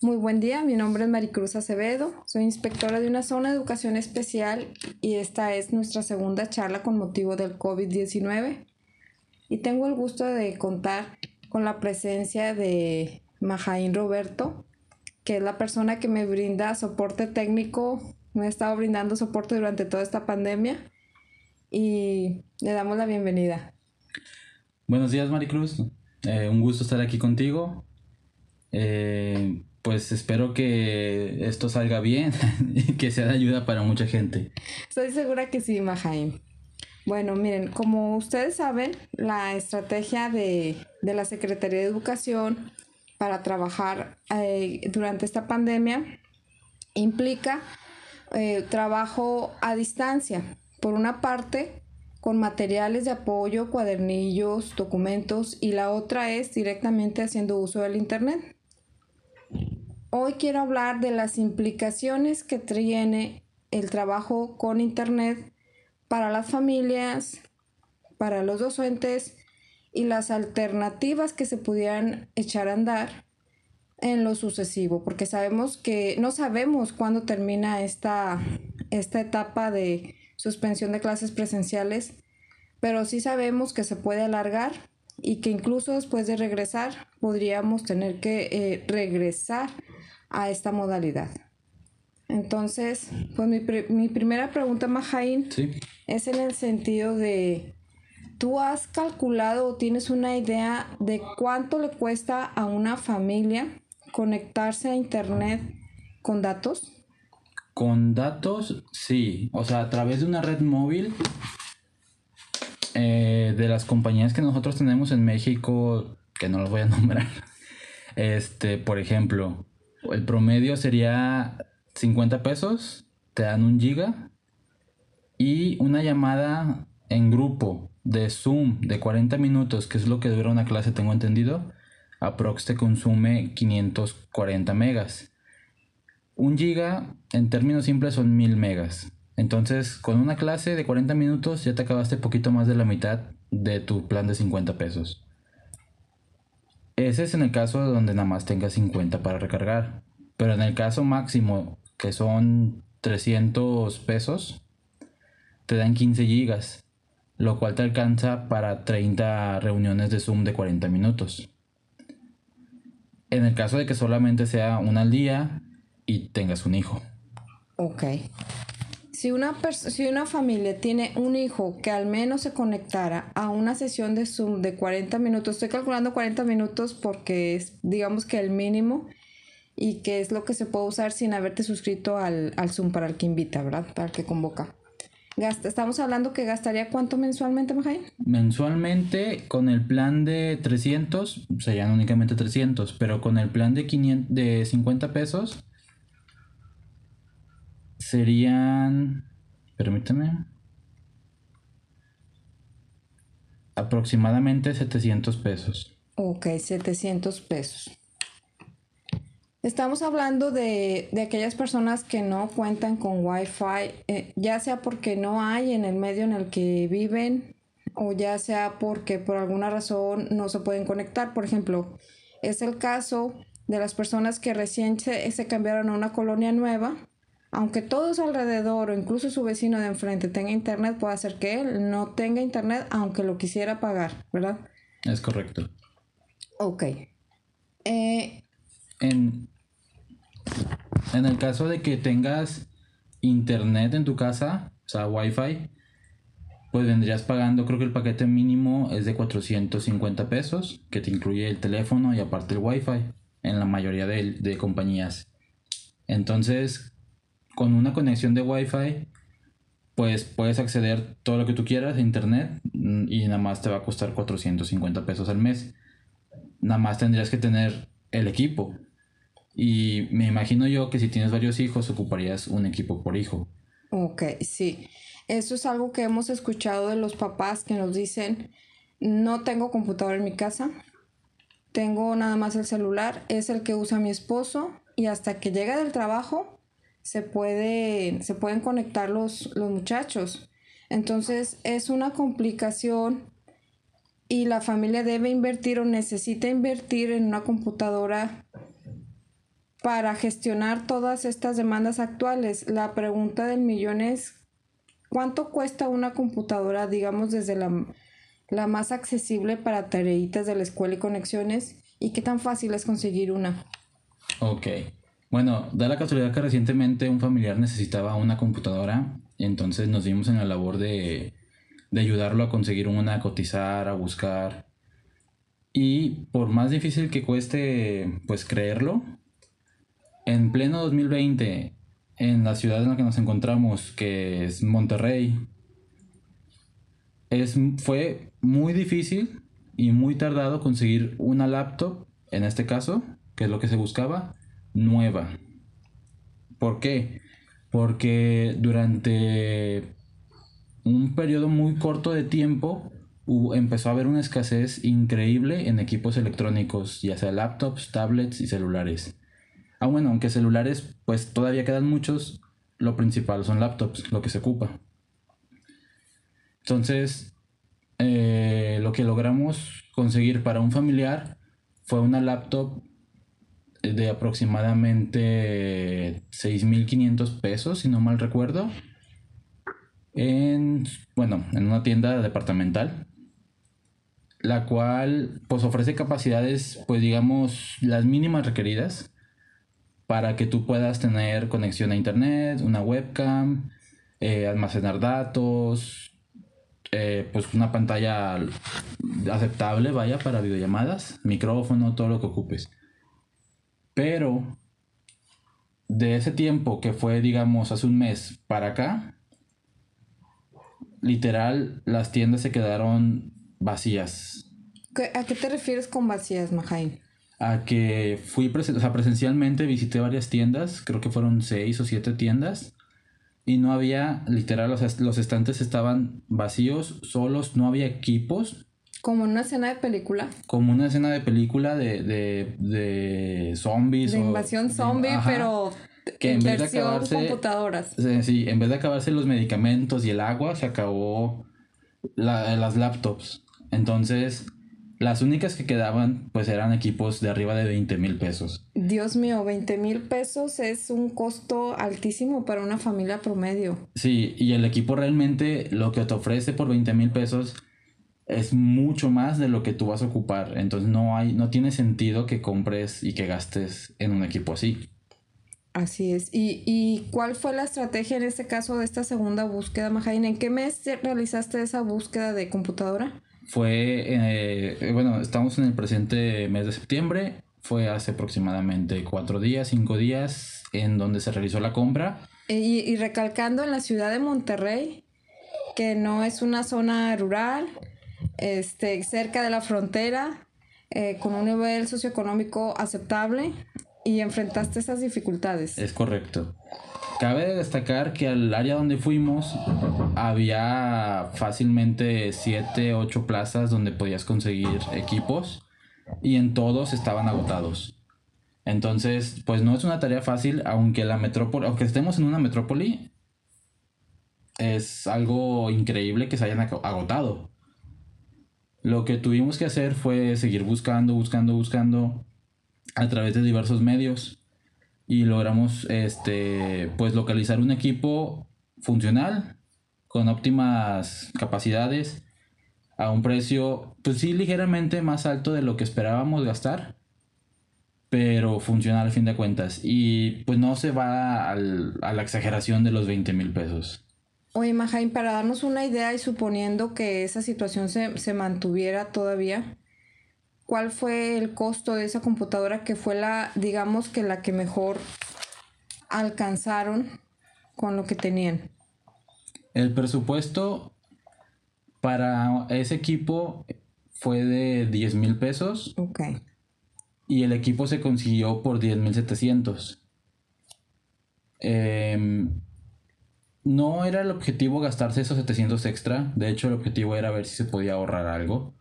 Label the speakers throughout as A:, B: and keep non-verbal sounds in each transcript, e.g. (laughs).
A: Muy buen día, mi nombre es Maricruz Acevedo, soy inspectora de una zona de educación especial y esta es nuestra segunda charla con motivo del COVID-19. Y tengo el gusto de contar con la presencia de Majaín Roberto, que es la persona que me brinda soporte técnico, me ha estado brindando soporte durante toda esta pandemia y le damos la bienvenida.
B: Buenos días Maricruz, eh, un gusto estar aquí contigo. Eh, pues espero que esto salga bien (laughs) y que sea de ayuda para mucha gente.
A: Estoy segura que sí, Majaim. Bueno, miren, como ustedes saben, la estrategia de, la Secretaría de Educación para trabajar eh, durante esta pandemia implica eh, trabajo a distancia. Por una parte, con materiales de apoyo, cuadernillos, documentos, y la otra es directamente haciendo uso del Internet. Hoy quiero hablar de las implicaciones que tiene el trabajo con Internet para las familias, para los docentes y las alternativas que se pudieran echar a andar en lo sucesivo, porque sabemos que no sabemos cuándo termina esta, esta etapa de suspensión de clases presenciales, pero sí sabemos que se puede alargar y que incluso después de regresar podríamos tener que eh, regresar a esta modalidad. Entonces, pues mi, mi primera pregunta, Majaín, es en el sentido de, ¿tú has calculado o tienes una idea de cuánto le cuesta a una familia conectarse a Internet con datos?
B: Con datos, sí. O sea, a través de una red móvil eh, de las compañías que nosotros tenemos en México, que no las voy a (laughs) nombrar. Este, por ejemplo, el promedio sería 50 pesos, te dan un giga y una llamada en grupo de Zoom de 40 minutos, que es lo que dura una clase, tengo entendido, aprox te consume 540 megas. Un giga en términos simples son 1000 megas. Entonces, con una clase de 40 minutos ya te acabaste poquito más de la mitad de tu plan de 50 pesos. Ese es en el caso donde nada más tengas 50 para recargar. Pero en el caso máximo, que son 300 pesos, te dan 15 gigas, lo cual te alcanza para 30 reuniones de Zoom de 40 minutos. En el caso de que solamente sea una al día y tengas un hijo.
A: Ok. Si una, si una familia tiene un hijo que al menos se conectara a una sesión de Zoom de 40 minutos, estoy calculando 40 minutos porque es digamos que el mínimo y que es lo que se puede usar sin haberte suscrito al, Zoom para el que invita, ¿verdad? Para el que convoca. Gasta, estamos hablando que gastaría cuánto mensualmente, Majay?
B: Mensualmente con el plan de 300, serían únicamente 300, pero con el plan de, 500, de 50 pesos serían, permíteme, aproximadamente 700 pesos.
A: Ok, 700 pesos. Estamos hablando de, aquellas personas que no cuentan con Wi-Fi, eh, ya sea porque no hay en el medio en el que viven o ya sea porque por alguna razón no se pueden conectar. Por ejemplo, es el caso de las personas que recién se cambiaron a una colonia nueva aunque todos alrededor o incluso su vecino de enfrente tenga internet, puede hacer que él no tenga internet aunque lo quisiera pagar, ¿verdad?
B: Es correcto.
A: Ok. Eh,
B: en, en el caso de que tengas internet en tu casa, o sea, wifi, pues vendrías pagando, creo que el paquete mínimo es de 450 pesos, que te incluye el teléfono y aparte el wifi, en la mayoría de, de compañías. Entonces, con una conexión de Wi-Fi, pues puedes acceder todo lo que tú quieras a internet mm, y nada más te va a costar 450 pesos al mes. Nada más tendrías que tener el equipo. Y me imagino yo que si tienes varios hijos ocuparías un equipo por hijo.
A: Ok, sí. Eso es algo que hemos escuchado de los papás que nos dicen, no tengo computadora en mi casa, tengo nada más el celular, es el que usa mi esposo y hasta que llega del trabajo se, puede, se pueden conectar los, los muchachos. Entonces es una complicación y la familia debe invertir o necesita invertir en una computadora para gestionar todas estas demandas actuales. La pregunta del millón es, ¿cuánto cuesta una computadora, digamos, desde la, la más accesible para tareitas de la escuela y conexiones? ¿Y qué tan fácil es conseguir una?
B: Ok. Bueno, da la casualidad que recientemente un familiar necesitaba una computadora, entonces nos dimos en la labor de, de ayudarlo a conseguir una, a cotizar, a buscar. Y por más difícil que cueste, pues creerlo, en pleno 2020, en la ciudad en la que nos encontramos, que es Monterrey, es, fue muy difícil y muy tardado conseguir una laptop, en este caso, que es lo que se buscaba, nueva. ¿Por qué? Porque durante un periodo muy corto de tiempo empezó a haber una escasez increíble en equipos electrónicos, ya sea laptops, tablets y celulares. Ah, bueno, aunque celulares, pues todavía quedan muchos, lo principal son laptops, lo que se ocupa. Entonces, eh, lo que logramos conseguir para un familiar fue una laptop de aproximadamente 6.500 pesos, si no mal recuerdo. En, bueno, en una tienda departamental. La cual pues ofrece capacidades, pues digamos, las mínimas requeridas para que tú puedas tener conexión a internet, una webcam, eh, almacenar datos, eh, pues una pantalla aceptable, vaya, para videollamadas, micrófono, todo lo que ocupes. Pero de ese tiempo que fue, digamos, hace un mes para acá, literal, las tiendas se quedaron vacías.
A: ¿A qué te refieres con vacías, Majain?
B: A que fui presencialmente, visité varias tiendas, creo que fueron seis o siete tiendas, y no había, literal, los estantes estaban vacíos, solos, no había equipos,
A: como una escena de película.
B: Como una escena de película de, de, de zombies.
A: De invasión zombie, pero que en vez de acabarse
B: computadoras. Sí, en vez de acabarse los medicamentos y el agua, se acabó las laptops. Entonces, las únicas que quedaban, pues eran equipos de arriba de 20 mil pesos.
A: Dios mío, 20 mil pesos es un costo altísimo para una familia promedio.
B: Sí, y el equipo realmente lo que te ofrece por 20 mil pesos es mucho más de lo que tú vas a ocupar. Entonces no hay, no tiene sentido que compres y que gastes en un equipo así.
A: Así es. ¿Y, ¿Y, cuál fue la estrategia en este caso de esta segunda búsqueda, Majain? ¿En qué mes realizaste esa búsqueda de computadora?
B: Fue, eh, bueno, estamos en el presente mes de septiembre. Fue hace aproximadamente cuatro días, cinco días, en donde se realizó la compra.
A: Y, y recalcando en la ciudad de Monterrey, que no es una zona rural, este, cerca de la frontera, eh, con un nivel socioeconómico aceptable y enfrentaste esas dificultades.
B: Es correcto. Cabe destacar que al área donde fuimos había fácilmente 7, 8 plazas donde podías conseguir equipos y en todos estaban agotados. Entonces, pues no es una tarea fácil, aunque la metrópoli, aunque estemos en una metrópoli, es algo increíble que se hayan agotado. Lo que tuvimos que hacer fue seguir buscando, buscando, buscando a través de diversos medios y logramos este pues localizar un equipo funcional con óptimas capacidades a un precio pues sí ligeramente más alto de lo que esperábamos gastar pero funcional al fin de cuentas. Y pues no se va a la exageración de los 20 mil pesos
A: Oye, Majain, para darnos una idea y suponiendo que esa situación se, se mantuviera todavía, ¿cuál fue el costo de esa computadora que fue la, digamos que la que mejor alcanzaron con lo que tenían?
B: El presupuesto para ese equipo fue de 10 mil pesos. Ok. Y el equipo se consiguió por 10 mil 700. Eh, no era el objetivo gastarse esos 700 extra. De hecho, el objetivo era ver si se podía ahorrar algo.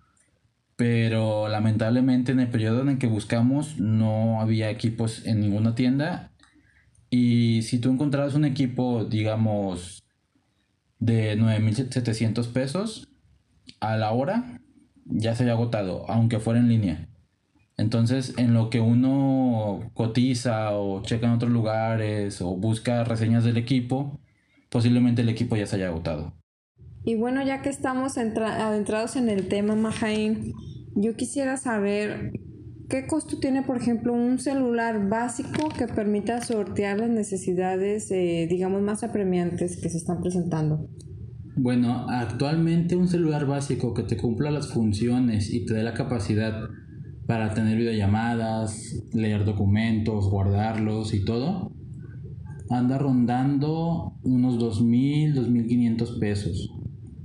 B: Pero lamentablemente en el periodo en el que buscamos no había equipos en ninguna tienda. Y si tú encontrabas un equipo, digamos, de 9.700 pesos a la hora, ya se había agotado, aunque fuera en línea. Entonces, en lo que uno cotiza o checa en otros lugares o busca reseñas del equipo, posiblemente el equipo ya se haya agotado.
A: Y bueno, ya que estamos adentrados en el tema, Mahain, yo quisiera saber qué costo tiene, por ejemplo, un celular básico que permita sortear las necesidades, eh, digamos, más apremiantes que se están presentando.
B: Bueno, actualmente un celular básico que te cumpla las funciones y te dé la capacidad para tener videollamadas, leer documentos, guardarlos y todo, anda rondando unos 2.000, 2.500 pesos,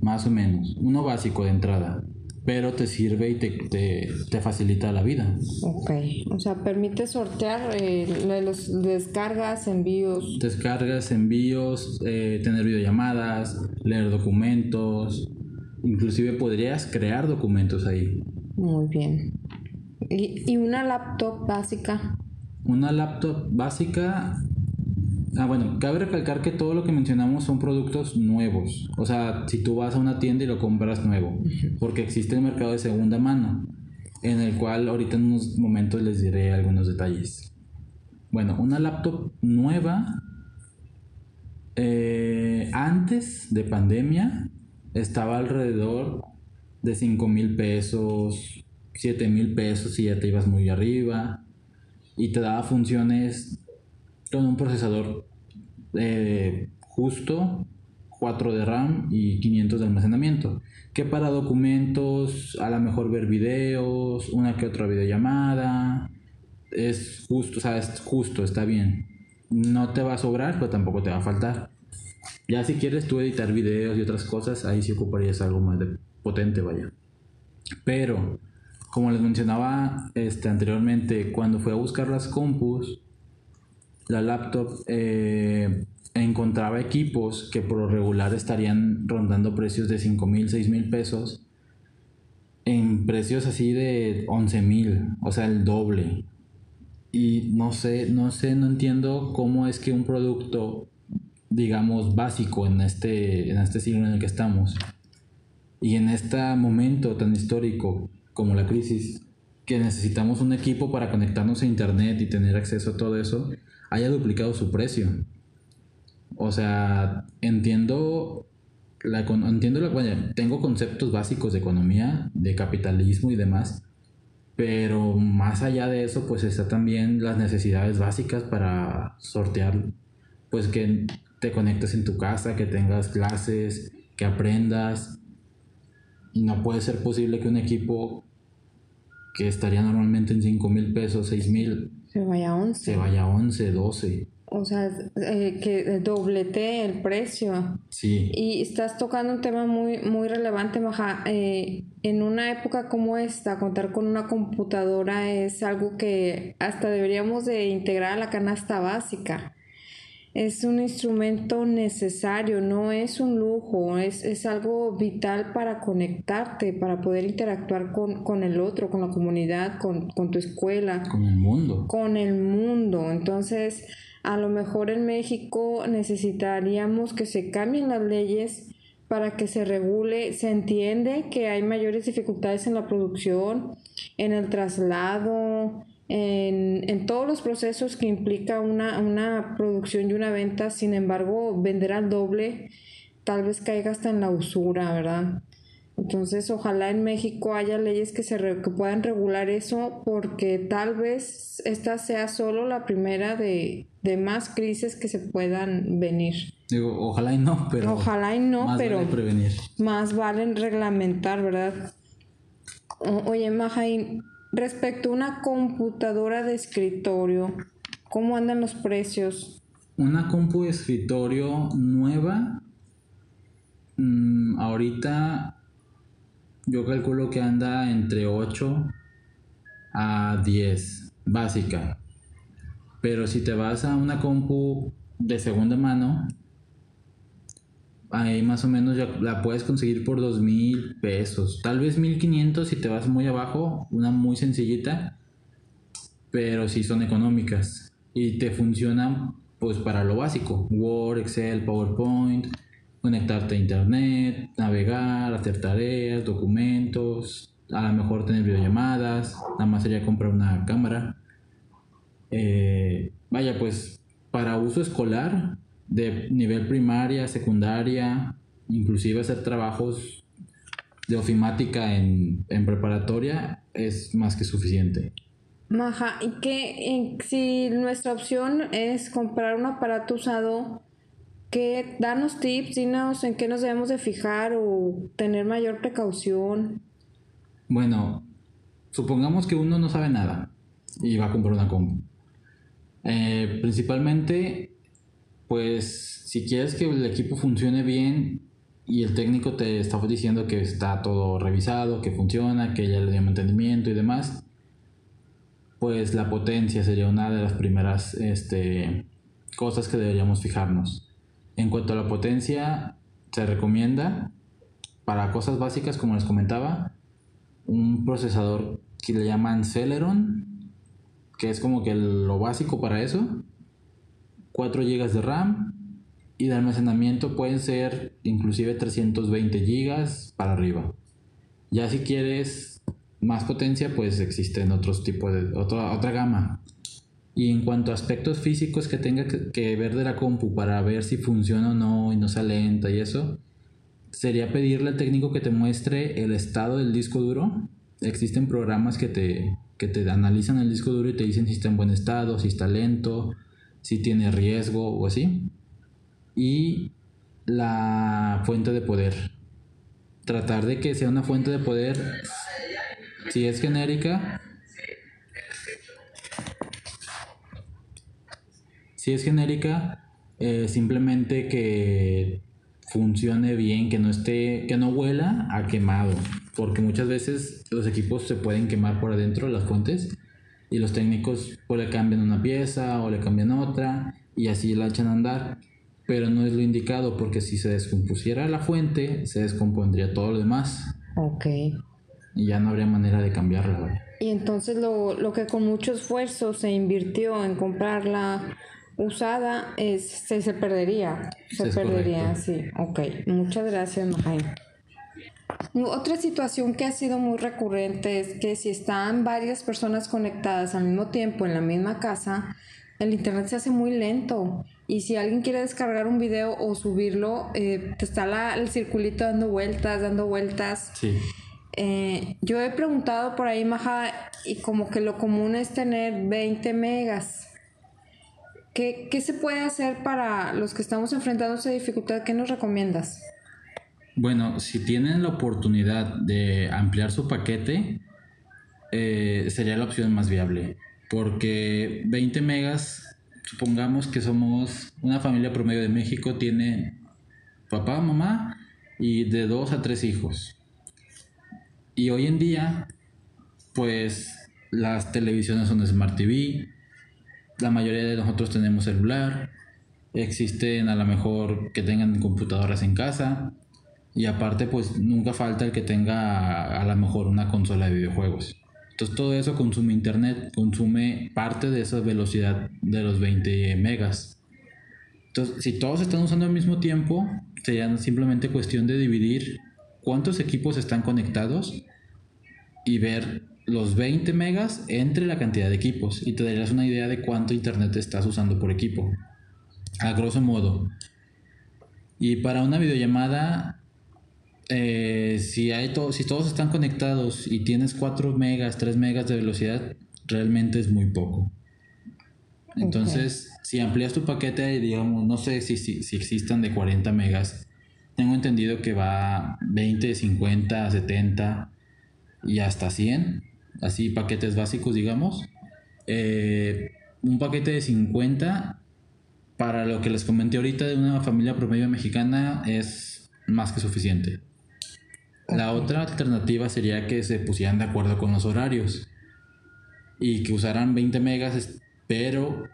B: más o menos. Uno básico de entrada, pero te sirve y te, te, facilita la vida.
A: Ok, o sea, permite sortear eh, los descargas, envíos.
B: Descargas, envíos, eh, tener videollamadas, leer documentos, inclusive podrías crear documentos ahí.
A: Muy bien. ¿Y, una laptop básica?
B: Una laptop básica Ah, bueno, cabe recalcar que todo lo que mencionamos son productos nuevos. O sea, si tú vas a una tienda y lo compras nuevo, porque existe el mercado de segunda mano, en el cual ahorita en unos momentos les diré algunos detalles. Bueno, una laptop nueva, eh, antes de pandemia, estaba alrededor de 5 mil pesos, 7 mil pesos si ya te ibas muy arriba y te daba funciones con un procesador eh, justo 4 de RAM y 500 de almacenamiento. Que para documentos a lo mejor ver videos una que otra videollamada es justo o sea es justo está bien. No te va a sobrar pero tampoco te va a faltar. Ya si quieres tú editar videos y otras cosas ahí sí ocuparías algo más de potente vaya. Pero como les mencionaba este, anteriormente, cuando fui a buscar las compus, la laptop, eh, encontraba equipos que por lo regular estarían rondando precios de 5 mil, 6 mil pesos en precios así de 11 mil, o sea, el doble. Y no sé, no sé, no entiendo cómo es que un producto, digamos, básico en este, en este siglo en el que estamos y en este momento tan histórico como la crisis, que necesitamos un equipo para conectarnos a internet y tener acceso a todo eso, haya duplicado su precio. O sea, entiendo la, entiendo la, bueno, tengo conceptos básicos de economía, de capitalismo y demás, pero más allá de eso, pues está también las necesidades básicas para sortear, pues que te conectes en tu casa, que tengas clases, que aprendas, y no puede ser posible que un equipo que estaría normalmente en 5 mil pesos, 6 mil,
A: se vaya a 11.
B: Se vaya a 11, 12.
A: O sea, eh, que doblete el precio.
B: Sí.
A: Y estás tocando un tema muy, muy relevante, Maja. Eh, en una época como esta, contar con una computadora es algo que hasta deberíamos de integrar a la canasta básica es un instrumento necesario, no es un lujo, es, algo vital para conectarte, para poder interactuar con, el otro, con la comunidad, con, tu escuela.
B: Con el mundo.
A: Con el mundo. Entonces, a lo mejor en México necesitaríamos que se cambien las leyes para que se regule, se entiende que hay mayores dificultades en la producción, en el traslado, en, todos los procesos que implica una, una producción y una venta, sin embargo, vender al doble tal vez caiga hasta en la usura, ¿verdad? Entonces, ojalá en México haya leyes que, se que puedan regular eso, porque tal vez esta sea solo la primera de, de más crisis que se puedan venir.
B: Digo, ojalá y no, pero.
A: Ojalá y no,
B: más
A: pero.
B: Vale prevenir.
A: Más valen reglamentar, ¿verdad? oye, Majain, Respecto a una computadora de escritorio, ¿cómo andan los precios?
B: Una compu de escritorio nueva, mm, ahorita yo calculo que anda entre 8 a 10, básica. Pero si te vas a una compu de segunda mano, ahí más o menos ya la puedes conseguir por dos mil pesos. Tal vez 1500 si te vas muy abajo, una muy sencillita, pero sí son económicas y te funcionan pues para lo básico, Word, Excel, PowerPoint, conectarte a internet, navegar, hacer tareas, documentos, a lo mejor tener videollamadas, nada más sería comprar una cámara. Eh, vaya, pues para uso escolar, de nivel primaria, secundaria, inclusive hacer trabajos de ofimática en, en preparatoria es más que suficiente.
A: Maja, y que si nuestra opción es comprar un aparato usado, ¿qué danos tips, dinos en qué nos debemos de fijar o tener mayor precaución?
B: Bueno, supongamos que uno no sabe nada y va a comprar una compu. Eh, principalmente, pues si quieres que el equipo funcione bien y el técnico te está diciendo que está todo revisado, que funciona, que ya le dio mantenimiento y demás, pues la potencia sería una de las primeras este, cosas que deberíamos fijarnos. En cuanto a la potencia, se recomienda para cosas básicas, como les comentaba, un procesador que le llaman Celeron, que es como que lo básico para eso. 4 GB de RAM y de almacenamiento pueden ser inclusive 320 GB para arriba. Ya si quieres más potencia, pues existen otros tipos de otra, otra gama. Y en cuanto a aspectos físicos que tenga que, ver de la compu para ver si funciona o no y no se lenta y eso, sería pedirle al técnico que te muestre el estado del disco duro. Existen programas que te, que te analizan el disco duro y te dicen si está en buen estado, si está lento, si tiene riesgo o así. Y la fuente de poder. Tratar de que sea una fuente de poder si es genérica, si es genérica, eh, simplemente que funcione bien, que no esté, que no huela a quemado, porque muchas veces los equipos se pueden quemar por adentro las fuentes y los técnicos pues le cambian una pieza o le cambian otra y así la echan a andar, pero no es lo indicado porque si se descompusiera la fuente se descompondría todo lo demás.
A: Ok
B: y ya no habría manera de cambiarla.
A: Y entonces lo, lo que con mucho esfuerzo se invirtió en comprarla usada es, se, se perdería. Se perdería, sí. Ok, muchas gracias, Mahay. Otra situación que ha sido muy recurrente es que si están varias personas conectadas al mismo tiempo en la misma casa, el internet se hace muy lento. Y si alguien quiere descargar un video o subirlo, eh, te está la, el circulito dando vueltas, dando vueltas.
B: Sí.
A: Eh, yo he preguntado por ahí, Maja, y como que lo común es tener 20 megas. ¿Qué, se puede hacer para los que estamos enfrentando esa dificultad? ¿Qué nos recomiendas?
B: Bueno, si tienen la oportunidad de ampliar su paquete, eh, sería la opción más viable. Porque 20 megas, supongamos que somos una familia promedio de México, tiene papá, mamá y de dos a tres hijos. Y hoy en día, pues las televisiones son Smart TV, la mayoría de nosotros tenemos celular, existen a lo mejor que tengan computadoras en casa y aparte pues nunca falta el que tenga a lo mejor una consola de videojuegos. Entonces todo eso consume internet, consume parte de esa velocidad de los 20 megas. Entonces si todos están usando al mismo tiempo, sería simplemente cuestión de dividir cuántos equipos están conectados y ver los 20 megas entre la cantidad de equipos y te darías una idea de cuánto internet estás usando por equipo. A grosso modo. Y para una videollamada, eh, si, hay si todos están conectados y tienes 4 megas, 3 megas de velocidad, realmente es muy poco. Entonces, si amplias tu paquete, digamos, no sé si, si, si existan de 40 megas, tengo entendido que va 20, 50, 70 y hasta 100, así paquetes básicos, digamos. Eh, un paquete de 50 para lo que les comenté ahorita de una familia promedio mexicana es más que suficiente. La otra alternativa sería que se pusieran de acuerdo con los horarios y que usaran 20 megas, pero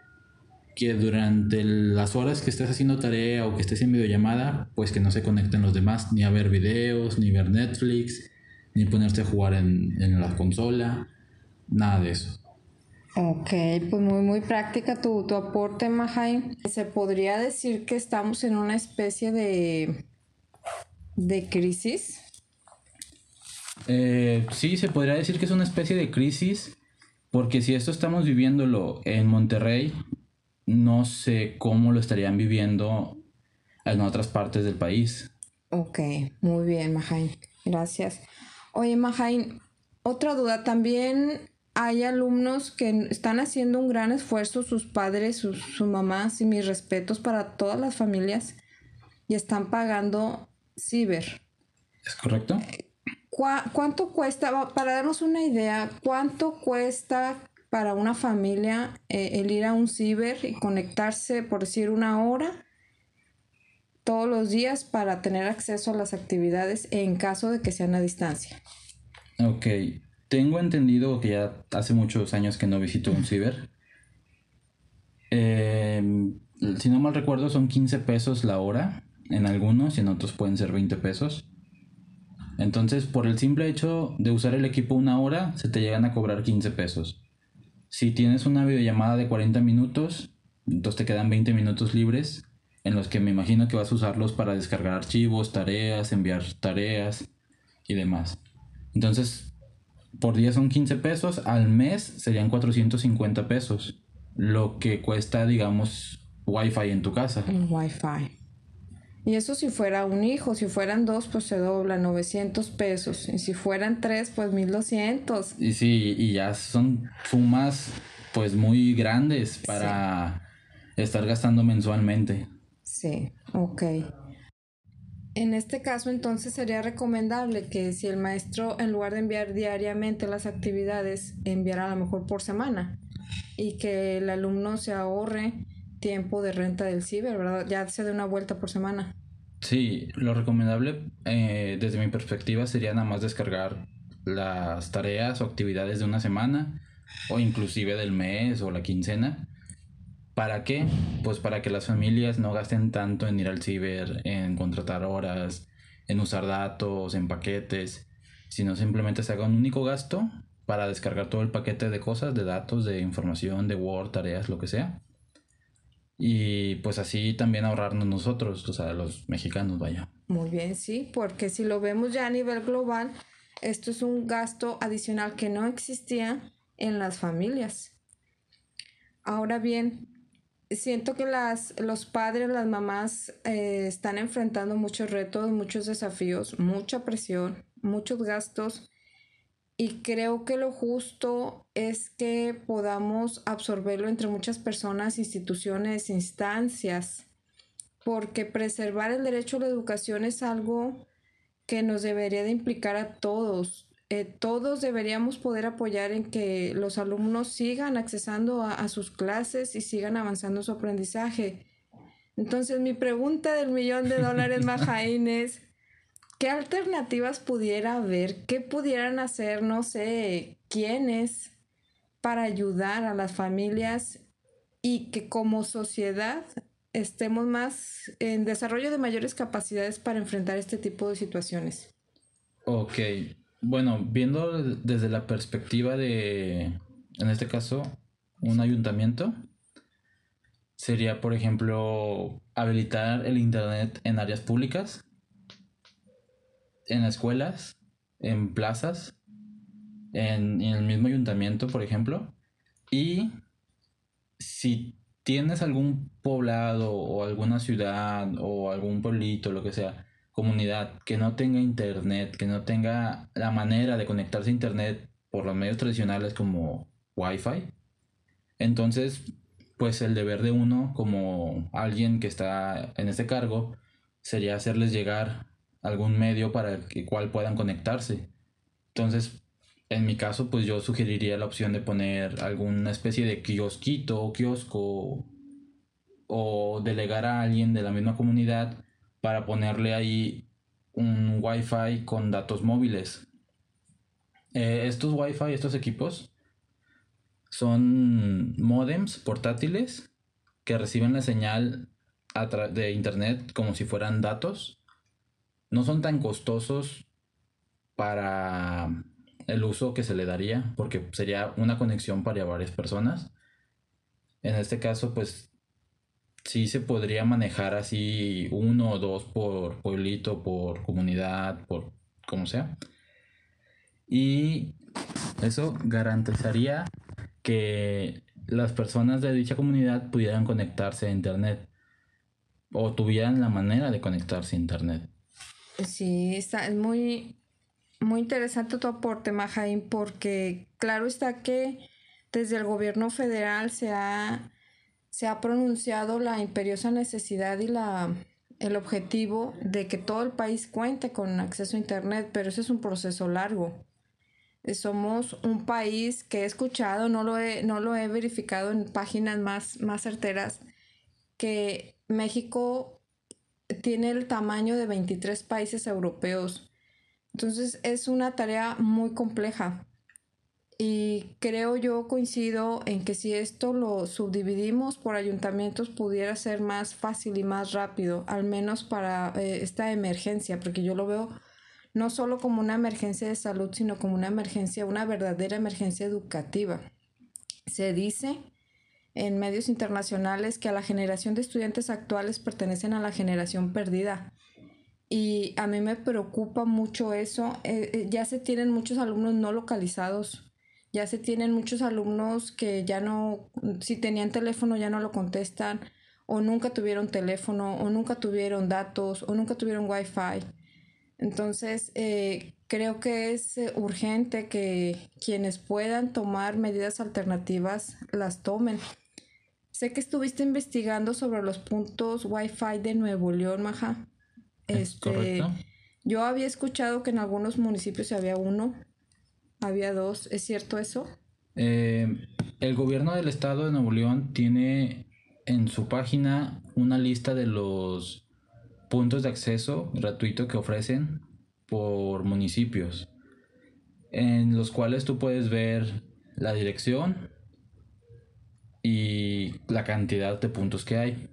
B: que durante las horas que estés haciendo tarea o que estés en videollamada, pues que no se conecten los demás, ni a ver videos, ni ver Netflix, ni ponerse a jugar en, la consola, nada de eso.
A: Ok, pues muy, muy práctica tu, tu aporte, Mahai. Se podría decir que estamos en una especie de, de crisis.
B: Eh, sí, se podría decir que es una especie de crisis, porque si esto estamos viviéndolo en Monterrey, no sé cómo lo estarían viviendo en otras partes del país.
A: Ok, muy bien, Majain. Gracias. Oye, Majain, otra duda. También hay alumnos que están haciendo un gran esfuerzo, sus padres, sus, mamás, y mis respetos para todas las familias, y están pagando ciber.
B: ¿Es correcto?
A: ¿Cuánto cuesta, para darnos una idea, cuánto cuesta para una familia eh, el ir a un ciber y conectarse, por decir, una hora todos los días para tener acceso a las actividades en caso de que sean a distancia?
B: Ok, tengo entendido que ya hace muchos años que no visito un ciber. Em, si no mal recuerdo son 15 pesos la hora en algunos y en otros pueden ser 20 pesos. Entonces, por el simple hecho de usar el equipo una hora, se te llegan a cobrar 15 pesos. Si tienes una videollamada de 40 minutos, entonces te quedan 20 minutos libres, en los que me imagino que vas a usarlos para descargar archivos, tareas, enviar tareas y demás. Entonces, por día son 15 pesos, al mes serían 450 pesos, lo que cuesta, digamos, Wi-Fi en tu casa.
A: Wi-Fi. Y eso si fuera un hijo, si fueran dos, pues se dobla 900 pesos. Y si fueran tres, pues 1200.
B: Y sí, y ya son sumas pues muy grandes para estar gastando mensualmente.
A: Sí, ok. En este caso entonces sería recomendable que si el maestro en lugar de enviar diariamente las actividades, enviara a lo mejor por semana y que el alumno se ahorre tiempo de renta del ciber, ¿verdad? Ya se dé una vuelta por semana.
B: Sí, lo recomendable eh, desde mi perspectiva sería nada más descargar las tareas o actividades de una semana o inclusive del mes o la quincena. ¿Para qué? Pues para que las familias no gasten tanto en ir al ciber, en contratar horas, en usar datos, en paquetes, sino simplemente se haga un único gasto para descargar todo el paquete de cosas, de datos, de información, de Word, tareas, lo que sea y pues así también ahorrarnos nosotros, o sea, los mexicanos, vaya.
A: Muy bien, sí, porque si lo vemos ya a nivel global, esto es un gasto adicional que no existía en las familias. Ahora bien, siento que las, los padres, las mamás eh, están enfrentando muchos retos, muchos desafíos, mucha presión, muchos gastos y creo que lo justo es que podamos absorberlo entre muchas personas, instituciones, instancias, porque preservar el derecho a la educación es algo que nos debería de implicar a todos. Eh, todos deberíamos poder apoyar en que los alumnos sigan accesando a, a sus clases y sigan avanzando su aprendizaje. Entonces mi pregunta del millón de dólares, (laughs) Majaín, es ¿Qué alternativas pudiera haber? ¿Qué pudieran hacer, no sé, quiénes para ayudar a las familias y que como sociedad estemos más en desarrollo de mayores capacidades para enfrentar este tipo de situaciones?
B: Ok, bueno, viendo desde la perspectiva de, en este caso, un ayuntamiento, sería, por ejemplo, habilitar el Internet en áreas públicas en escuelas, en plazas, en, el mismo ayuntamiento, por ejemplo. Y si tienes algún poblado o alguna ciudad o algún pueblito, lo que sea, comunidad que no tenga internet, que no tenga la manera de conectarse a internet por los medios tradicionales como Wi-Fi, entonces, pues el deber de uno como alguien que está en ese cargo sería hacerles llegar algún medio para el cual puedan conectarse. Entonces, en mi caso, pues yo sugeriría la opción de poner alguna especie de kiosquito o kiosco o delegar a alguien de la misma comunidad para ponerle ahí un wifi con datos móviles. Eh, estos wifi, estos equipos, son modems portátiles que reciben la señal de internet como si fueran datos no son tan costosos para el uso que se le daría, porque sería una conexión para varias personas. En este caso, pues sí se podría manejar así uno o dos por pueblito, por comunidad, por como sea. Y eso garantizaría que las personas de dicha comunidad pudieran conectarse a Internet o tuvieran la manera de conectarse a Internet.
A: Sí, está, es muy, muy interesante tu aporte, Majaín, porque claro está que desde el gobierno federal se ha, se ha pronunciado la imperiosa necesidad y la, el objetivo de que todo el país cuente con acceso a Internet, pero eso es un proceso largo. Somos un país que he escuchado, no lo he, no lo he verificado en páginas más, más certeras, que México tiene el tamaño de 23 países europeos. Entonces es una tarea muy compleja. Y creo yo coincido en que si esto lo subdividimos por ayuntamientos pudiera ser más fácil y más rápido, al menos para eh, esta emergencia, porque yo lo veo no solo como una emergencia de salud, sino como una emergencia, una verdadera emergencia educativa. Se dice en medios internacionales que a la generación de estudiantes actuales pertenecen a la generación perdida. Y a mí me preocupa mucho eso. Eh, eh, ya se tienen muchos alumnos no localizados. Ya se tienen muchos alumnos que ya no, si tenían teléfono ya no lo contestan, o nunca tuvieron teléfono, o nunca tuvieron datos, o nunca tuvieron wifi. Entonces, eh, creo que es eh, urgente que quienes puedan tomar medidas alternativas las tomen. Sé que estuviste investigando sobre los puntos Wi-Fi de Nuevo León, Maja. Este, Yo había escuchado que en algunos municipios había uno, había dos. ¿Es cierto eso?
B: Eh, el gobierno del estado de Nuevo León tiene en su página una lista de los puntos de acceso gratuito que ofrecen por municipios, en los cuales tú puedes ver la dirección la cantidad de puntos que hay.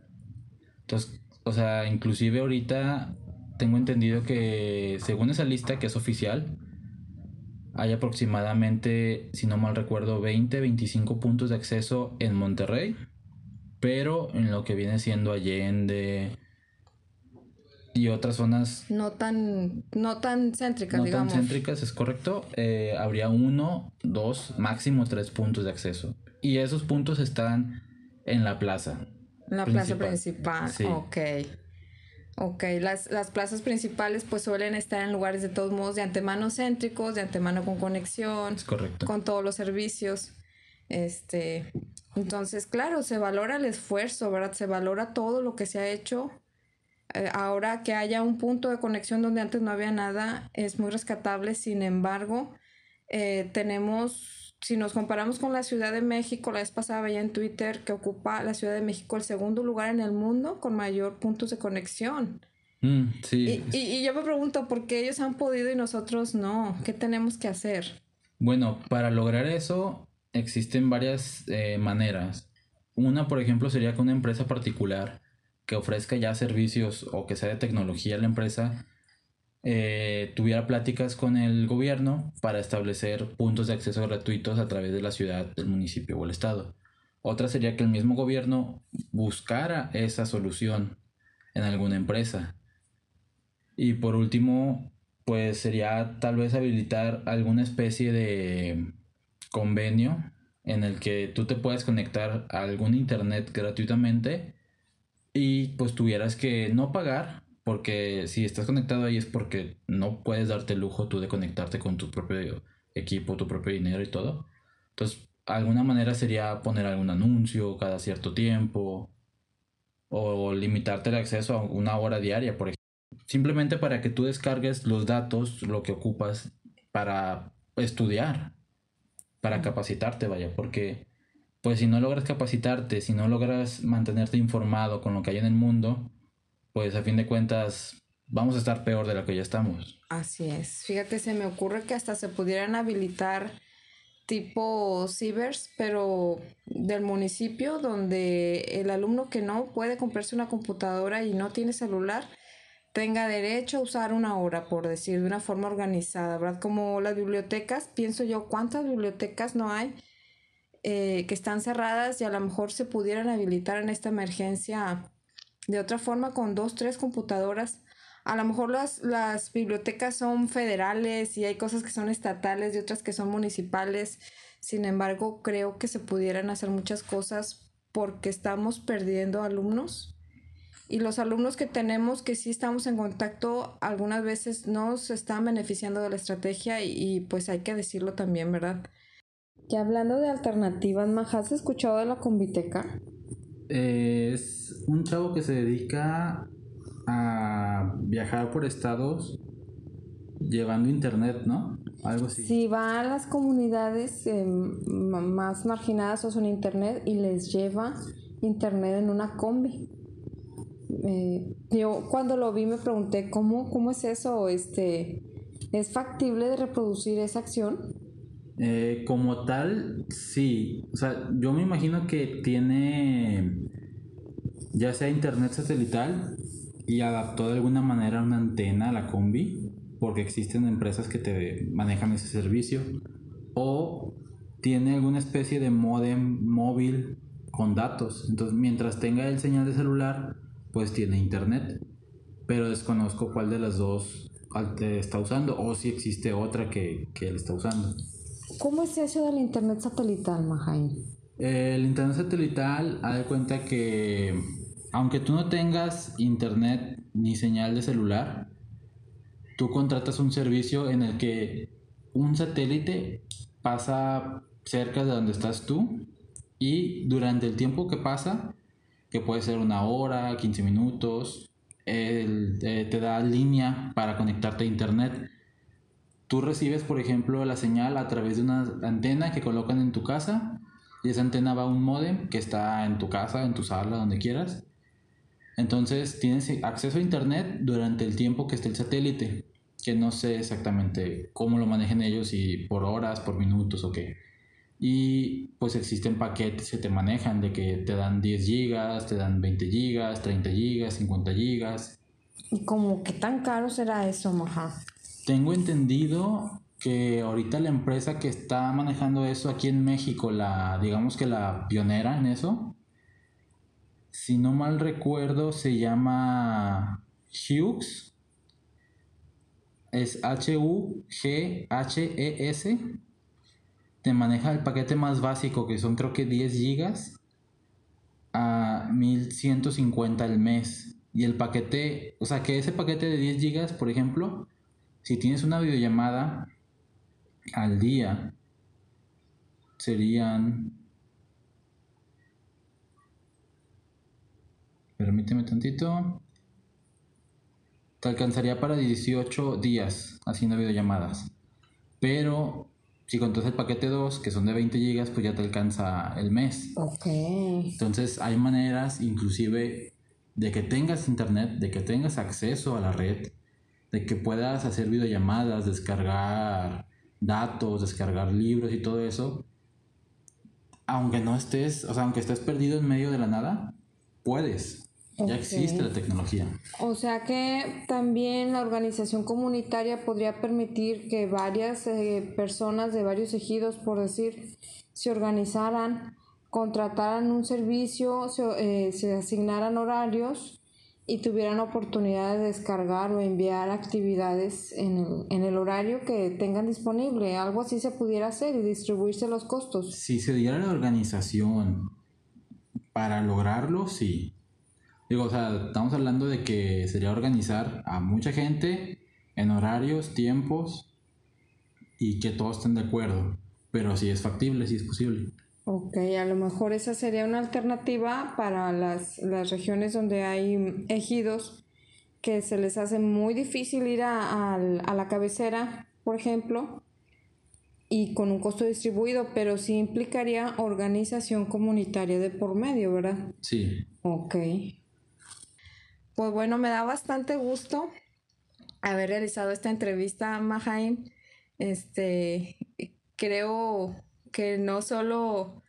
B: Entonces, o sea, inclusive ahorita tengo entendido que según esa lista que es oficial, hay aproximadamente, si no mal recuerdo, 20, 25 puntos de acceso en Monterrey, pero en lo que viene siendo Allende, y otras zonas
A: no tan no tan céntricas
B: no
A: digamos
B: tan céntricas es correcto eh, habría uno dos máximo tres puntos de acceso y esos puntos están en la plaza
A: la plaza principal sí. ok Ok, las, las plazas principales pues suelen estar en lugares de todos modos de antemano céntricos, de antemano con conexión,
B: es correcto.
A: con todos los servicios. Este, entonces, claro, se valora el esfuerzo, ¿verdad? Se valora todo lo que se ha hecho eh, ahora que haya un punto de conexión donde antes no había nada, es muy rescatable. Sin embargo, eh, tenemos, si nos comparamos con la Ciudad de México, la vez pasada veía en Twitter que ocupa la Ciudad de México el segundo lugar en el mundo con mayor puntos de conexión.
B: Mm, sí.
A: Y, y, yo me pregunto, ¿por qué ellos han podido y nosotros no? ¿Qué tenemos que hacer?
B: Bueno, para lograr eso existen varias eh, maneras. Una, por ejemplo, sería que una empresa particular que ofrezca ya servicios o que sea de tecnología la empresa eh, tuviera pláticas con el gobierno para establecer puntos de acceso gratuitos a través de la ciudad, del municipio o el estado. Otra sería que el mismo gobierno buscara esa solución en alguna empresa. Y por último, pues sería tal vez habilitar alguna especie de convenio en el que tú te puedas conectar a algún internet gratuitamente y pues tuvieras que no pagar, porque si estás conectado ahí es porque no puedes darte el lujo tú de conectarte con tu propio equipo, tu propio dinero y todo. Entonces, alguna manera sería poner algún anuncio cada cierto tiempo o limitarte el acceso a una hora diaria, por ejemplo. Simplemente para que tú descargues los datos, lo que ocupas para estudiar, para capacitarte, vaya, porque pues si no logras capacitarte, si no logras mantenerte informado con lo que hay en el mundo, pues a fin de cuentas vamos a estar peor de lo que ya estamos.
A: Así es. Fíjate, se me ocurre que hasta se pudieran habilitar tipo cibers, pero del municipio, donde el alumno que no puede comprarse una computadora y no tiene celular, tenga derecho a usar una hora, por decir, de una forma organizada, ¿verdad? Como las bibliotecas, pienso yo, ¿cuántas bibliotecas no hay eh, que están cerradas y a lo mejor se pudieran habilitar en esta emergencia de otra forma con dos, tres computadoras. a lo mejor las, las bibliotecas son federales y hay cosas que son estatales y otras que son municipales. Sin embargo, creo que se pudieran hacer muchas cosas porque estamos perdiendo alumnos y los alumnos que tenemos que sí estamos en contacto algunas veces no se están beneficiando de la estrategia y, pues hay que decirlo también, ¿verdad? Que hablando de alternativas, ¿has escuchado de la Conviteca?
B: Es un chavo que se dedica a viajar por estados llevando internet, ¿no? Algo así.
A: Sí, va a las comunidades eh, más marginadas o son internet y les lleva internet en una combi. Eh, yo cuando lo vi me pregunté cómo, cómo es eso, este, ¿es factible de reproducir esa acción?
B: Eh, como tal, sí. O sea, yo me imagino que tiene ya sea internet satelital y adaptó de alguna manera una antena a la combi, porque existen empresas que te manejan ese servicio, o tiene alguna especie de modem móvil con datos. Entonces, mientras tenga el señal de celular, pues tiene internet. Pero desconozco cuál de las dos está usando o si existe otra que, que él está usando.
A: ¿Cómo es eso del internet satelital, Mahain?
B: El internet satelital, ha de cuenta que aunque tú no tengas internet ni señal de celular, tú contratas un servicio en el que un satélite pasa cerca de donde estás tú y durante el tiempo que pasa que puede ser una hora, 15 minutos, eh, te da línea para conectarte a internet. Tú recibes, por ejemplo, la señal a través de una antena que colocan en tu casa y esa antena va a un modem que está en tu casa, en tu sala, donde quieras. Entonces tienes acceso a internet durante el tiempo que esté el satélite, que no sé exactamente cómo lo manejen ellos, y por horas, por minutos o qué. Y pues existen paquetes que te manejan de que te dan 10 gigas, te dan 20 gigas, 30 gigas, 50 gigas.
A: ¿Y como qué tan caro será eso, Maja?
B: Tengo entendido que ahorita la empresa que está manejando eso aquí en México, la digamos que la pionera en eso, si no mal recuerdo, se llama Hughes. Es H-U-G-H-E-S te maneja el paquete más básico, que son creo que 10 gigas, a 1150 al mes. Y el paquete, o sea que ese paquete de 10 gigas, por ejemplo, si tienes una videollamada al día, serían... Permíteme tantito. Te alcanzaría para 18 días haciendo videollamadas. Pero si contas el paquete 2, que son de 20 gigas, pues ya te alcanza el mes.
A: Ok.
B: Entonces hay maneras inclusive de que tengas internet, de que tengas acceso a la red, de que puedas hacer videollamadas, descargar datos, descargar libros y todo eso. Aunque no estés, o sea, aunque estés perdido en medio de la nada, puedes. Ya existe la tecnología.
A: O sea que también la organización comunitaria podría permitir que varias eh, personas de varios ejidos, por decir, se organizaran, contrataran un servicio, se, eh, asignaran horarios y tuvieran oportunidad de descargar o enviar actividades en el, en el horario que tengan disponible. Algo así se pudiera hacer y distribuirse los costos.
B: Si se diera la organización para lograrlo, sí Digo, o sea, estamos hablando de que sería organizar a mucha gente en horarios, tiempos y que todos estén de acuerdo. Pero si es factible, si es posible.
A: Ok, a lo mejor esa sería una alternativa para las, las regiones donde hay ejidos que se les hace muy difícil ir a, a la cabecera, por ejemplo, y con un costo distribuido, pero sí implicaría organización comunitaria de por medio, ¿verdad?
B: Sí.
A: Ok. Pues bueno, me da bastante gusto haber realizado esta entrevista, Mahaim. Este, creo que no solo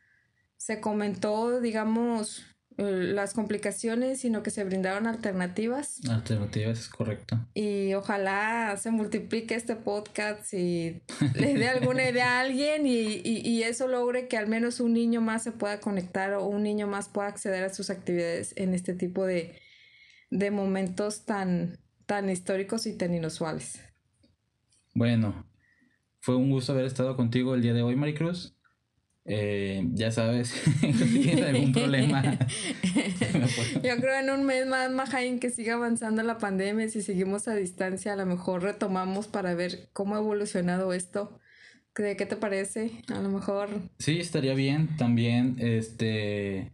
A: se comentó, digamos, las complicaciones, sino que se brindaron alternativas.
B: Alternativas, es correcto.
A: Y ojalá se multiplique este podcast y (laughs) le dé alguna idea a alguien y, y, eso logre que al menos un niño más se pueda conectar o un niño más pueda acceder a sus actividades en este tipo de, de momentos tan, tan históricos y tan inusuales.
B: Bueno, fue un gusto haber estado contigo el día de hoy, Maricruz. Eh, ya sabes, (laughs) si tienes algún problema. (laughs)
A: Yo creo en un mes más, Majain, que siga avanzando la pandemia, si seguimos a distancia, a lo mejor retomamos para ver cómo ha evolucionado esto. ¿Qué te parece? A lo mejor.
B: Sí, estaría bien. También, este.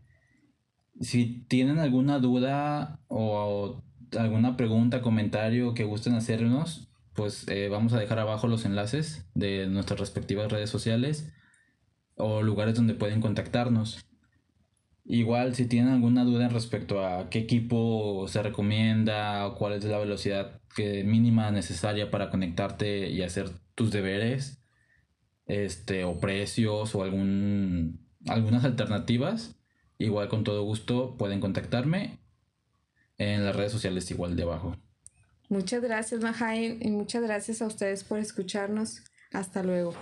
B: Si tienen alguna duda o, alguna pregunta, comentario que gusten hacernos, pues eh, vamos a dejar abajo los enlaces de nuestras respectivas redes sociales o lugares donde pueden contactarnos. Igual si tienen alguna duda respecto a qué equipo se recomienda o cuál es la velocidad que mínima necesaria para conectarte y hacer tus deberes, este o precios o algún algunas alternativas, igual con todo gusto pueden contactarme en las redes sociales igual de abajo.
A: Muchas gracias, Mahain, y muchas gracias a ustedes por escucharnos. Hasta luego.